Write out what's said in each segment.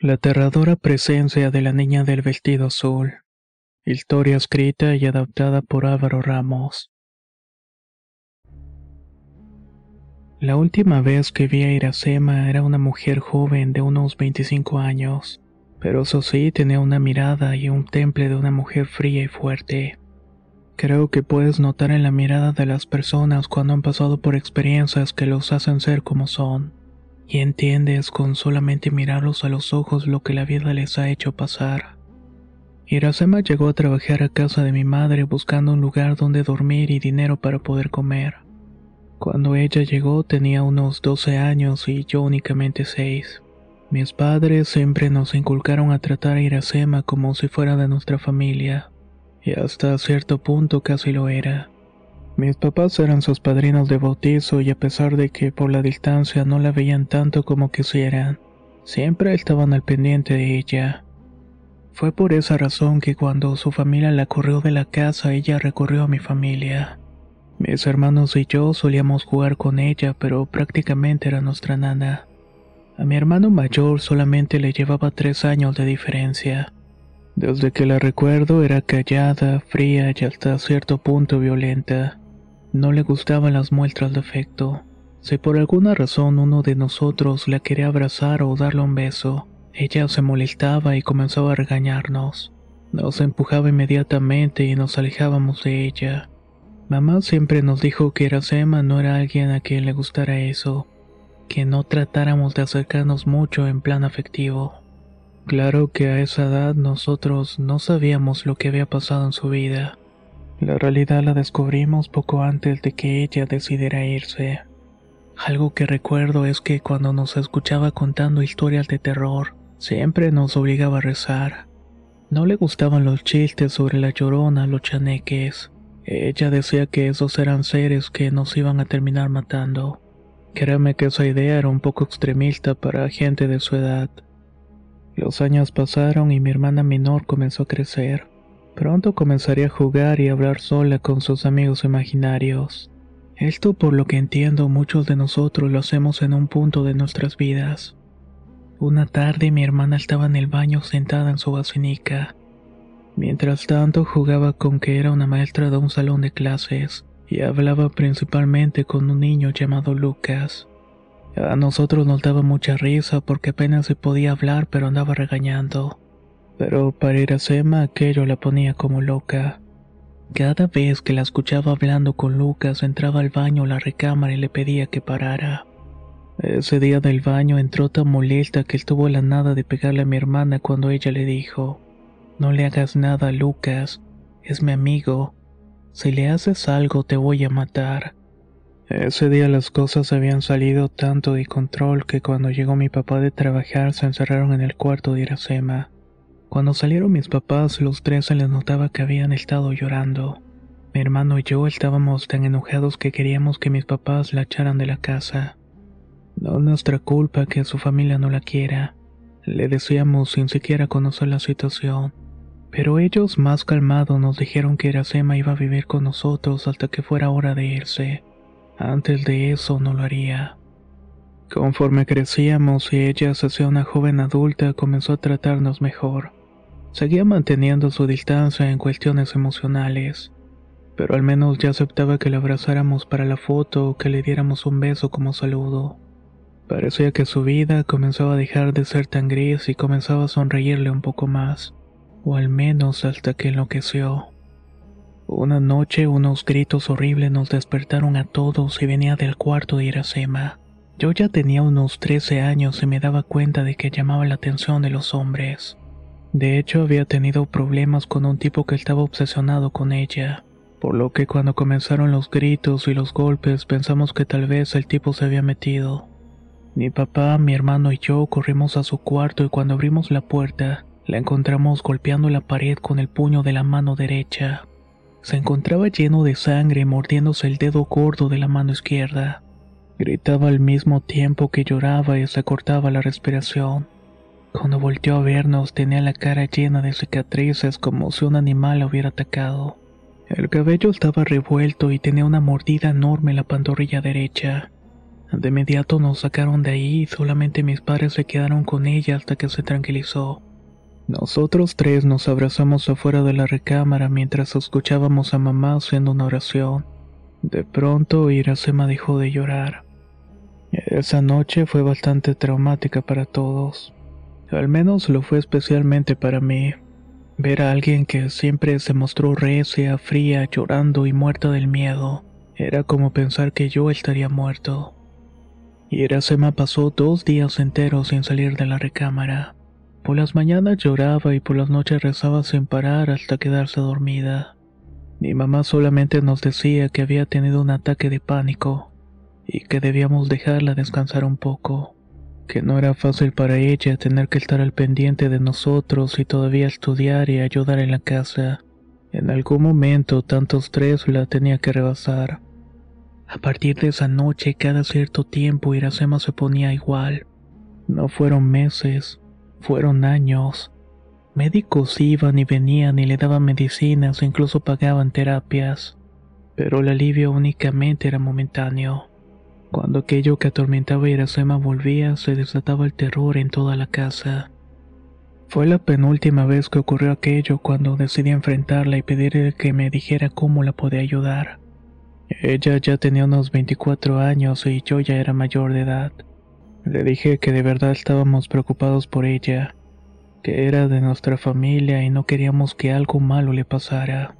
La aterradora presencia de la niña del vestido azul. Historia escrita y adaptada por Álvaro Ramos. La última vez que vi a Iracema era una mujer joven de unos 25 años, pero eso sí tenía una mirada y un temple de una mujer fría y fuerte. Creo que puedes notar en la mirada de las personas cuando han pasado por experiencias que los hacen ser como son, y entiendes con solamente mirarlos a los ojos lo que la vida les ha hecho pasar. Iracema llegó a trabajar a casa de mi madre buscando un lugar donde dormir y dinero para poder comer. Cuando ella llegó tenía unos 12 años y yo únicamente 6. Mis padres siempre nos inculcaron a tratar a Iracema como si fuera de nuestra familia, y hasta cierto punto casi lo era. Mis papás eran sus padrinos de bautizo y a pesar de que por la distancia no la veían tanto como quisieran, siempre estaban al pendiente de ella. Fue por esa razón que cuando su familia la corrió de la casa, ella recorrió a mi familia. Mis hermanos y yo solíamos jugar con ella, pero prácticamente era nuestra nana. A mi hermano mayor solamente le llevaba tres años de diferencia. Desde que la recuerdo era callada, fría y hasta cierto punto violenta. No le gustaban las muestras de afecto. Si por alguna razón uno de nosotros la quería abrazar o darle un beso, ella se molestaba y comenzaba a regañarnos. Nos empujaba inmediatamente y nos alejábamos de ella. Mamá siempre nos dijo que Iracema no era alguien a quien le gustara eso, que no tratáramos de acercarnos mucho en plan afectivo. Claro que a esa edad nosotros no sabíamos lo que había pasado en su vida. La realidad la descubrimos poco antes de que ella decidiera irse. Algo que recuerdo es que cuando nos escuchaba contando historias de terror, siempre nos obligaba a rezar. No le gustaban los chistes sobre la llorona, los chaneques. Ella decía que esos eran seres que nos iban a terminar matando. Créame que esa idea era un poco extremista para gente de su edad. Los años pasaron y mi hermana menor comenzó a crecer. Pronto comenzaría a jugar y hablar sola con sus amigos imaginarios. Esto por lo que entiendo muchos de nosotros lo hacemos en un punto de nuestras vidas. Una tarde mi hermana estaba en el baño sentada en su basinica. Mientras tanto jugaba con que era una maestra de un salón de clases y hablaba principalmente con un niño llamado Lucas. A nosotros nos daba mucha risa porque apenas se podía hablar pero andaba regañando. Pero para Iracema aquello la ponía como loca. Cada vez que la escuchaba hablando con Lucas entraba al baño la recámara y le pedía que parara. Ese día del baño entró tan molesta que estuvo la nada de pegarle a mi hermana cuando ella le dijo, No le hagas nada a Lucas, es mi amigo. Si le haces algo te voy a matar. Ese día las cosas habían salido tanto de control que cuando llegó mi papá de trabajar se encerraron en el cuarto de Iracema. Cuando salieron mis papás, los tres se les notaba que habían estado llorando. Mi hermano y yo estábamos tan enojados que queríamos que mis papás la echaran de la casa. No es nuestra culpa que su familia no la quiera. Le decíamos sin siquiera conocer la situación. Pero ellos más calmados nos dijeron que Iracema iba a vivir con nosotros hasta que fuera hora de irse. Antes de eso no lo haría. Conforme crecíamos y ella se hacía una joven adulta, comenzó a tratarnos mejor. Seguía manteniendo su distancia en cuestiones emocionales, pero al menos ya aceptaba que la abrazáramos para la foto o que le diéramos un beso como saludo. Parecía que su vida comenzaba a dejar de ser tan gris y comenzaba a sonreírle un poco más, o al menos hasta que enloqueció. Una noche unos gritos horribles nos despertaron a todos y venía del cuarto de Iracema. Yo ya tenía unos 13 años y me daba cuenta de que llamaba la atención de los hombres. De hecho, había tenido problemas con un tipo que estaba obsesionado con ella, por lo que cuando comenzaron los gritos y los golpes pensamos que tal vez el tipo se había metido. Mi papá, mi hermano y yo corrimos a su cuarto y cuando abrimos la puerta, la encontramos golpeando la pared con el puño de la mano derecha. Se encontraba lleno de sangre mordiéndose el dedo gordo de la mano izquierda. Gritaba al mismo tiempo que lloraba y se cortaba la respiración. Cuando volteó a vernos tenía la cara llena de cicatrices como si un animal la hubiera atacado. El cabello estaba revuelto y tenía una mordida enorme en la pantorrilla derecha. De inmediato nos sacaron de ahí y solamente mis padres se quedaron con ella hasta que se tranquilizó. Nosotros tres nos abrazamos afuera de la recámara mientras escuchábamos a mamá haciendo una oración. De pronto Iracema dejó de llorar. Esa noche fue bastante traumática para todos. Al menos lo fue especialmente para mí. Ver a alguien que siempre se mostró recia, fría, llorando y muerta del miedo, era como pensar que yo estaría muerto. Iracema pasó dos días enteros sin salir de la recámara. Por las mañanas lloraba y por las noches rezaba sin parar hasta quedarse dormida. Mi mamá solamente nos decía que había tenido un ataque de pánico y que debíamos dejarla descansar un poco, que no era fácil para ella tener que estar al pendiente de nosotros y todavía estudiar y ayudar en la casa. En algún momento tanto estrés la tenía que rebasar. A partir de esa noche, cada cierto tiempo Iracema se ponía igual. No fueron meses, fueron años. Médicos iban y venían y le daban medicinas incluso pagaban terapias. Pero el alivio únicamente era momentáneo. Cuando aquello que atormentaba a Iracema volvía, se desataba el terror en toda la casa. Fue la penúltima vez que ocurrió aquello cuando decidí enfrentarla y pedirle que me dijera cómo la podía ayudar. Ella ya tenía unos 24 años y yo ya era mayor de edad. Le dije que de verdad estábamos preocupados por ella, que era de nuestra familia y no queríamos que algo malo le pasara,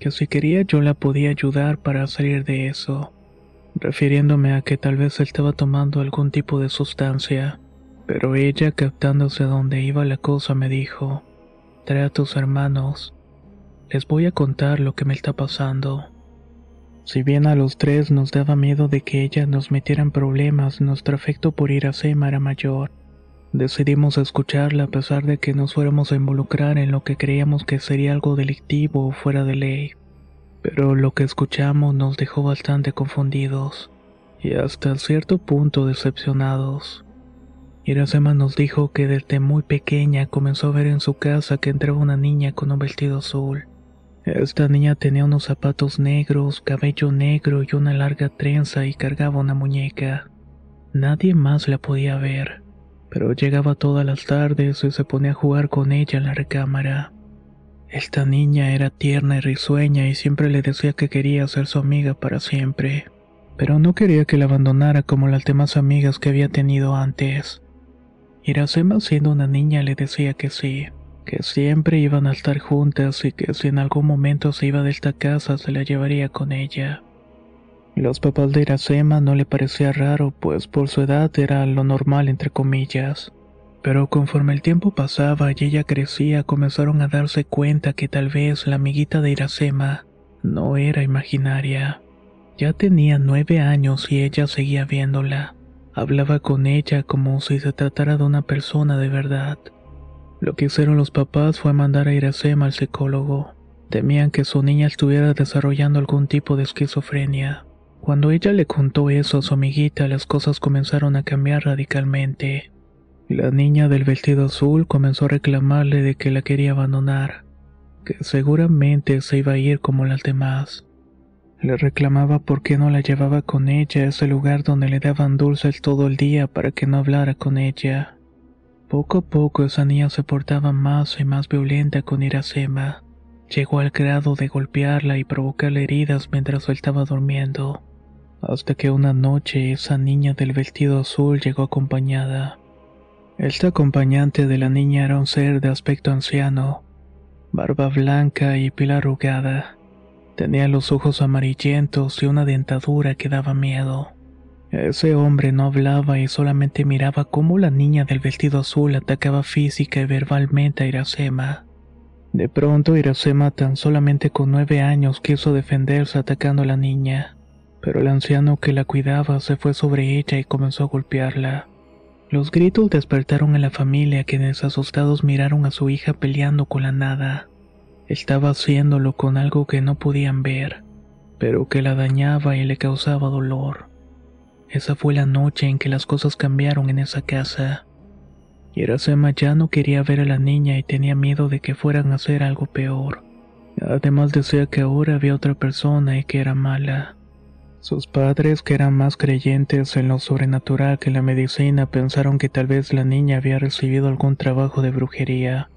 que si quería yo la podía ayudar para salir de eso, refiriéndome a que tal vez estaba tomando algún tipo de sustancia, pero ella captándose a dónde iba la cosa me dijo, trae a tus hermanos, les voy a contar lo que me está pasando. Si bien a los tres nos daba miedo de que ella nos metiera en problemas, nuestro afecto por Iracema era mayor. Decidimos escucharla a pesar de que nos fuéramos a involucrar en lo que creíamos que sería algo delictivo o fuera de ley. Pero lo que escuchamos nos dejó bastante confundidos y hasta cierto punto decepcionados. Iracema nos dijo que desde muy pequeña comenzó a ver en su casa que entraba una niña con un vestido azul. Esta niña tenía unos zapatos negros, cabello negro y una larga trenza y cargaba una muñeca. Nadie más la podía ver, pero llegaba todas las tardes y se ponía a jugar con ella en la recámara. Esta niña era tierna y risueña y siempre le decía que quería ser su amiga para siempre, pero no quería que la abandonara como las demás amigas que había tenido antes. Iracema siendo una niña le decía que sí, que siempre iban a estar juntas y que si en algún momento se iba de esta casa se la llevaría con ella. Los papás de Iracema no le parecía raro, pues por su edad era lo normal entre comillas. Pero conforme el tiempo pasaba y ella crecía, comenzaron a darse cuenta que tal vez la amiguita de Iracema no era imaginaria. Ya tenía nueve años y ella seguía viéndola. Hablaba con ella como si se tratara de una persona de verdad. Lo que hicieron los papás fue mandar a Iracema al psicólogo. Temían que su niña estuviera desarrollando algún tipo de esquizofrenia. Cuando ella le contó eso a su amiguita, las cosas comenzaron a cambiar radicalmente. La niña del vestido azul comenzó a reclamarle de que la quería abandonar, que seguramente se iba a ir como las demás. Le reclamaba por qué no la llevaba con ella a ese lugar donde le daban dulces todo el día para que no hablara con ella. Poco a poco esa niña se portaba más y más violenta con Iracema. Llegó al grado de golpearla y provocarle heridas mientras estaba durmiendo. Hasta que una noche esa niña del vestido azul llegó acompañada. Esta acompañante de la niña era un ser de aspecto anciano, barba blanca y piel arrugada. Tenía los ojos amarillentos y una dentadura que daba miedo. Ese hombre no hablaba y solamente miraba cómo la niña del vestido azul atacaba física y verbalmente a Iracema. De pronto Iracema, tan solamente con nueve años, quiso defenderse atacando a la niña. pero el anciano que la cuidaba se fue sobre ella y comenzó a golpearla. Los gritos despertaron a la familia quienes asustados miraron a su hija peleando con la nada. Estaba haciéndolo con algo que no podían ver, pero que la dañaba y le causaba dolor. Esa fue la noche en que las cosas cambiaron en esa casa. Iracema ya no quería ver a la niña y tenía miedo de que fueran a hacer algo peor. Además decía que ahora había otra persona y que era mala. Sus padres, que eran más creyentes en lo sobrenatural que en la medicina, pensaron que tal vez la niña había recibido algún trabajo de brujería.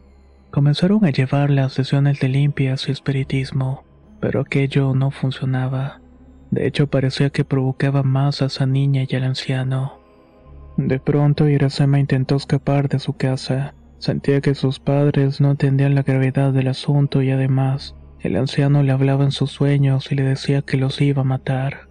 Comenzaron a llevarla a sesiones de limpias y espiritismo, pero aquello no funcionaba. De hecho, parecía que provocaba más a esa niña y al anciano. De pronto, Irasema intentó escapar de su casa. Sentía que sus padres no entendían la gravedad del asunto y además, el anciano le hablaba en sus sueños y le decía que los iba a matar.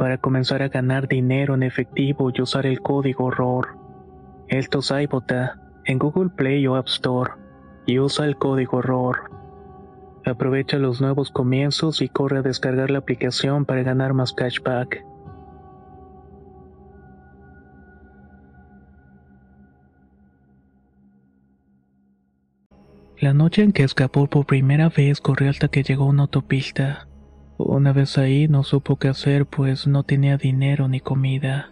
para comenzar a ganar dinero en efectivo y usar el código ROR. Esto es en Google Play o App Store y usa el código ROR. Aprovecha los nuevos comienzos y corre a descargar la aplicación para ganar más cashback. La noche en que escapó por primera vez corrió hasta que llegó a una autopista. Una vez ahí no supo qué hacer pues no tenía dinero ni comida.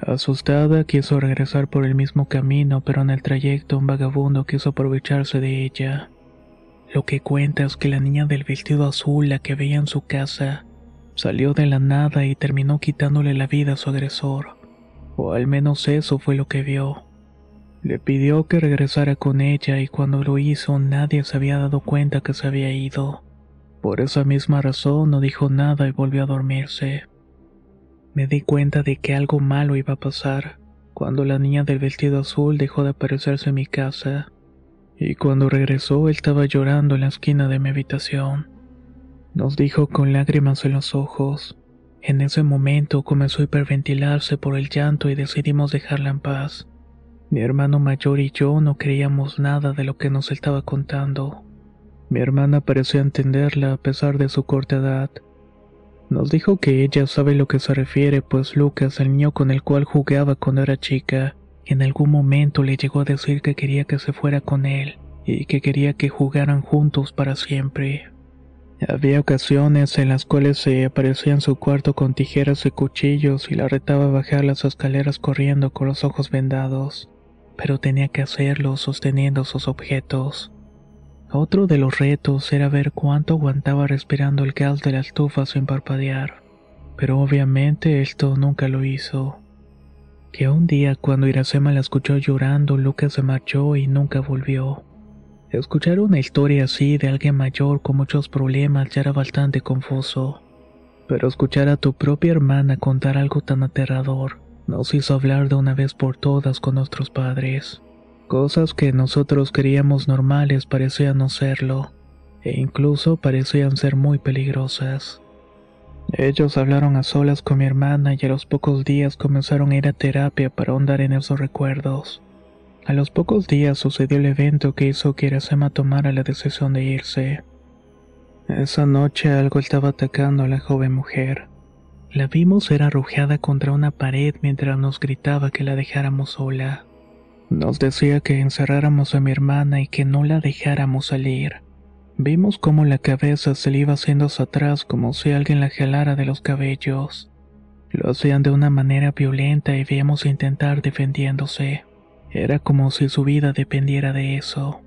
Asustada quiso regresar por el mismo camino, pero en el trayecto un vagabundo quiso aprovecharse de ella. Lo que cuenta es que la niña del vestido azul, la que veía en su casa, salió de la nada y terminó quitándole la vida a su agresor. O al menos eso fue lo que vio. Le pidió que regresara con ella y cuando lo hizo nadie se había dado cuenta que se había ido. Por esa misma razón no dijo nada y volvió a dormirse. Me di cuenta de que algo malo iba a pasar cuando la niña del vestido azul dejó de aparecerse en mi casa, y cuando regresó él estaba llorando en la esquina de mi habitación. Nos dijo con lágrimas en los ojos. En ese momento comenzó a hiperventilarse por el llanto y decidimos dejarla en paz. Mi hermano mayor y yo no creíamos nada de lo que nos estaba contando. Mi hermana pareció entenderla a pesar de su corta edad. Nos dijo que ella sabe lo que se refiere, pues Lucas, el niño con el cual jugaba cuando era chica, en algún momento le llegó a decir que quería que se fuera con él y que quería que jugaran juntos para siempre. Había ocasiones en las cuales se aparecía en su cuarto con tijeras y cuchillos y la retaba a bajar las escaleras corriendo con los ojos vendados, pero tenía que hacerlo sosteniendo sus objetos. Otro de los retos era ver cuánto aguantaba respirando el gas de la estufa sin parpadear, pero obviamente esto nunca lo hizo. Que un día cuando Iracema la escuchó llorando, Lucas se marchó y nunca volvió. Escuchar una historia así de alguien mayor con muchos problemas ya era bastante confuso, pero escuchar a tu propia hermana contar algo tan aterrador nos hizo hablar de una vez por todas con nuestros padres. Cosas que nosotros creíamos normales parecían no serlo, e incluso parecían ser muy peligrosas. Ellos hablaron a solas con mi hermana y a los pocos días comenzaron a ir a terapia para ahondar en esos recuerdos. A los pocos días sucedió el evento que hizo que Iracema tomara la decisión de irse. Esa noche algo estaba atacando a la joven mujer. La vimos ser arrojada contra una pared mientras nos gritaba que la dejáramos sola. Nos decía que encerráramos a mi hermana y que no la dejáramos salir. Vimos cómo la cabeza se le iba haciendo hacia atrás como si alguien la jalara de los cabellos. Lo hacían de una manera violenta y veíamos intentar defendiéndose. Era como si su vida dependiera de eso.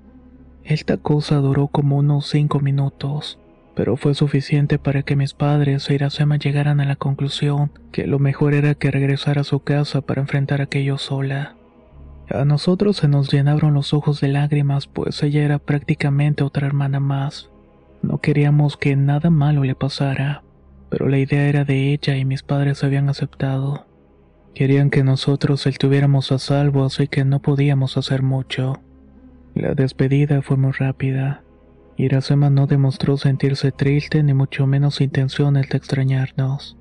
Esta cosa duró como unos cinco minutos, pero fue suficiente para que mis padres e Iracema llegaran a la conclusión que lo mejor era que regresara a su casa para enfrentar aquello sola. A nosotros se nos llenaron los ojos de lágrimas, pues ella era prácticamente otra hermana más. No queríamos que nada malo le pasara, pero la idea era de ella y mis padres habían aceptado. Querían que nosotros estuviéramos a salvo, así que no podíamos hacer mucho. La despedida fue muy rápida. Iracema no demostró sentirse triste ni mucho menos intenciones de extrañarnos.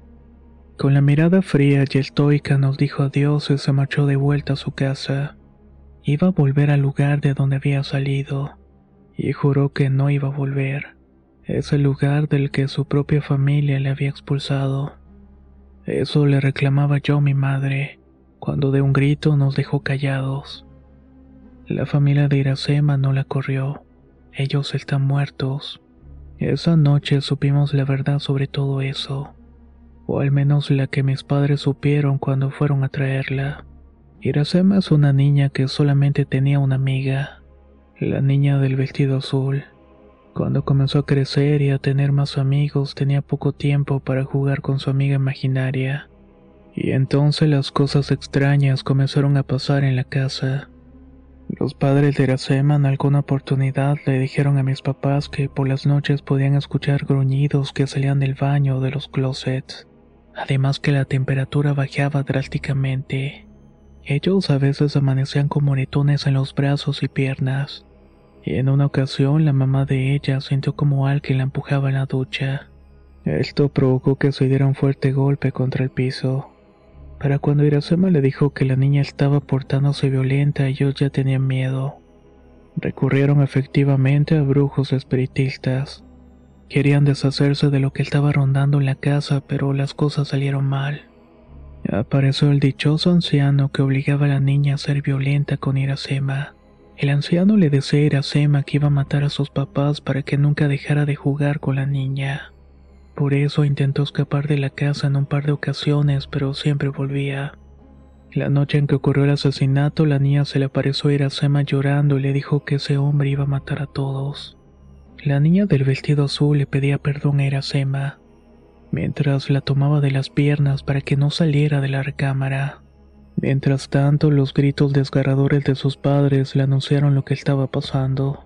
Con la mirada fría y estoica nos dijo adiós y se marchó de vuelta a su casa. Iba a volver al lugar de donde había salido, y juró que no iba a volver. Es el lugar del que su propia familia le había expulsado. Eso le reclamaba yo a mi madre, cuando de un grito nos dejó callados. La familia de Iracema no la corrió. Ellos están muertos. Esa noche supimos la verdad sobre todo eso, o al menos la que mis padres supieron cuando fueron a traerla. Iracema es una niña que solamente tenía una amiga, la niña del vestido azul. Cuando comenzó a crecer y a tener más amigos tenía poco tiempo para jugar con su amiga imaginaria. Y entonces las cosas extrañas comenzaron a pasar en la casa. Los padres de Iracema en alguna oportunidad le dijeron a mis papás que por las noches podían escuchar gruñidos que salían del baño o de los closets. Además que la temperatura bajaba drásticamente. Ellos a veces amanecían con moretones en los brazos y piernas. Y en una ocasión la mamá de ella sintió como alguien la empujaba en la ducha. Esto provocó que se diera un fuerte golpe contra el piso. Para cuando Iracema le dijo que la niña estaba portándose violenta, ellos ya tenían miedo. Recurrieron efectivamente a brujos espiritistas. Querían deshacerse de lo que estaba rondando en la casa, pero las cosas salieron mal. Apareció el dichoso anciano que obligaba a la niña a ser violenta con Iracema. El anciano le decía a Iracema que iba a matar a sus papás para que nunca dejara de jugar con la niña. Por eso intentó escapar de la casa en un par de ocasiones, pero siempre volvía. La noche en que ocurrió el asesinato, la niña se le apareció a Iracema llorando y le dijo que ese hombre iba a matar a todos. La niña del vestido azul le pedía perdón a Iracema, mientras la tomaba de las piernas para que no saliera de la recámara. Mientras tanto, los gritos desgarradores de sus padres le anunciaron lo que estaba pasando.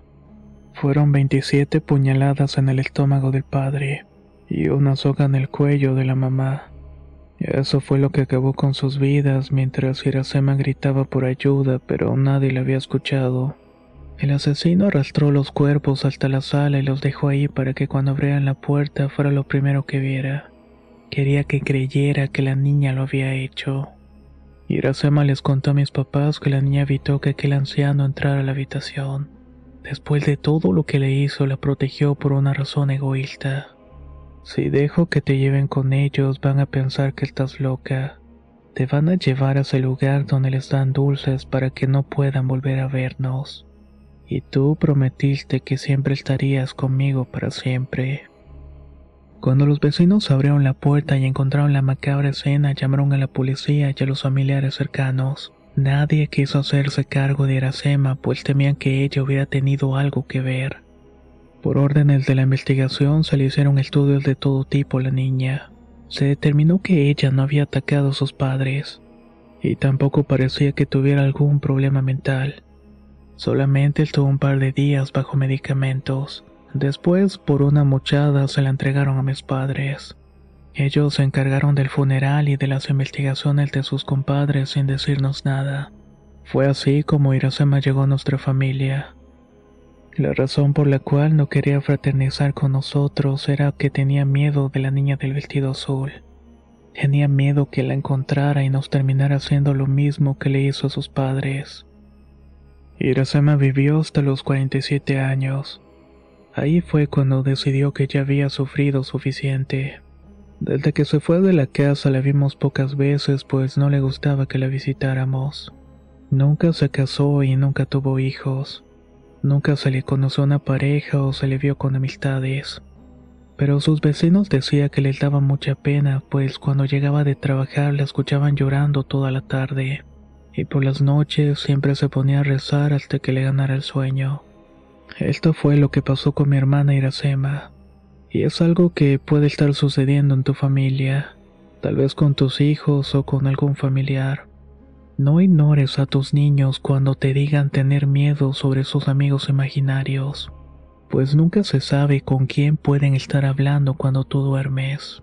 Fueron 27 puñaladas en el estómago del padre y una soga en el cuello de la mamá. Eso fue lo que acabó con sus vidas mientras Iracema gritaba por ayuda, pero nadie le había escuchado. El asesino arrastró los cuerpos hasta la sala y los dejó ahí para que cuando abrieran la puerta fuera lo primero que viera. Quería que creyera que la niña lo había hecho. Iracema les contó a mis papás que la niña evitó que aquel anciano entrara a la habitación. Después de todo lo que le hizo, la protegió por una razón egoísta. Si dejo que te lleven con ellos, van a pensar que estás loca. Te van a llevar a ese lugar donde les dan dulces para que no puedan volver a vernos. Y tú prometiste que siempre estarías conmigo para siempre. Cuando los vecinos abrieron la puerta y encontraron la macabra escena, llamaron a la policía y a los familiares cercanos. Nadie quiso hacerse cargo de Iracema, pues temían que ella hubiera tenido algo que ver. Por órdenes de la investigación se le hicieron estudios de todo tipo a la niña. Se determinó que ella no había atacado a sus padres, y tampoco parecía que tuviera algún problema mental. Solamente estuvo un par de días bajo medicamentos. Después, por una mochada, se la entregaron a mis padres. Ellos se encargaron del funeral y de las investigaciones de sus compadres sin decirnos nada. Fue así como Irasema llegó a nuestra familia. La razón por la cual no quería fraternizar con nosotros era que tenía miedo de la niña del vestido azul. Tenía miedo que la encontrara y nos terminara haciendo lo mismo que le hizo a sus padres. Irasema vivió hasta los 47 años. Ahí fue cuando decidió que ya había sufrido suficiente. Desde que se fue de la casa la vimos pocas veces pues no le gustaba que la visitáramos. Nunca se casó y nunca tuvo hijos. Nunca se le conoció una pareja o se le vio con amistades. Pero sus vecinos decían que les daba mucha pena, pues cuando llegaba de trabajar la escuchaban llorando toda la tarde, y por las noches siempre se ponía a rezar hasta que le ganara el sueño. Esto fue lo que pasó con mi hermana Iracema, y es algo que puede estar sucediendo en tu familia, tal vez con tus hijos o con algún familiar. No ignores a tus niños cuando te digan tener miedo sobre sus amigos imaginarios, pues nunca se sabe con quién pueden estar hablando cuando tú duermes.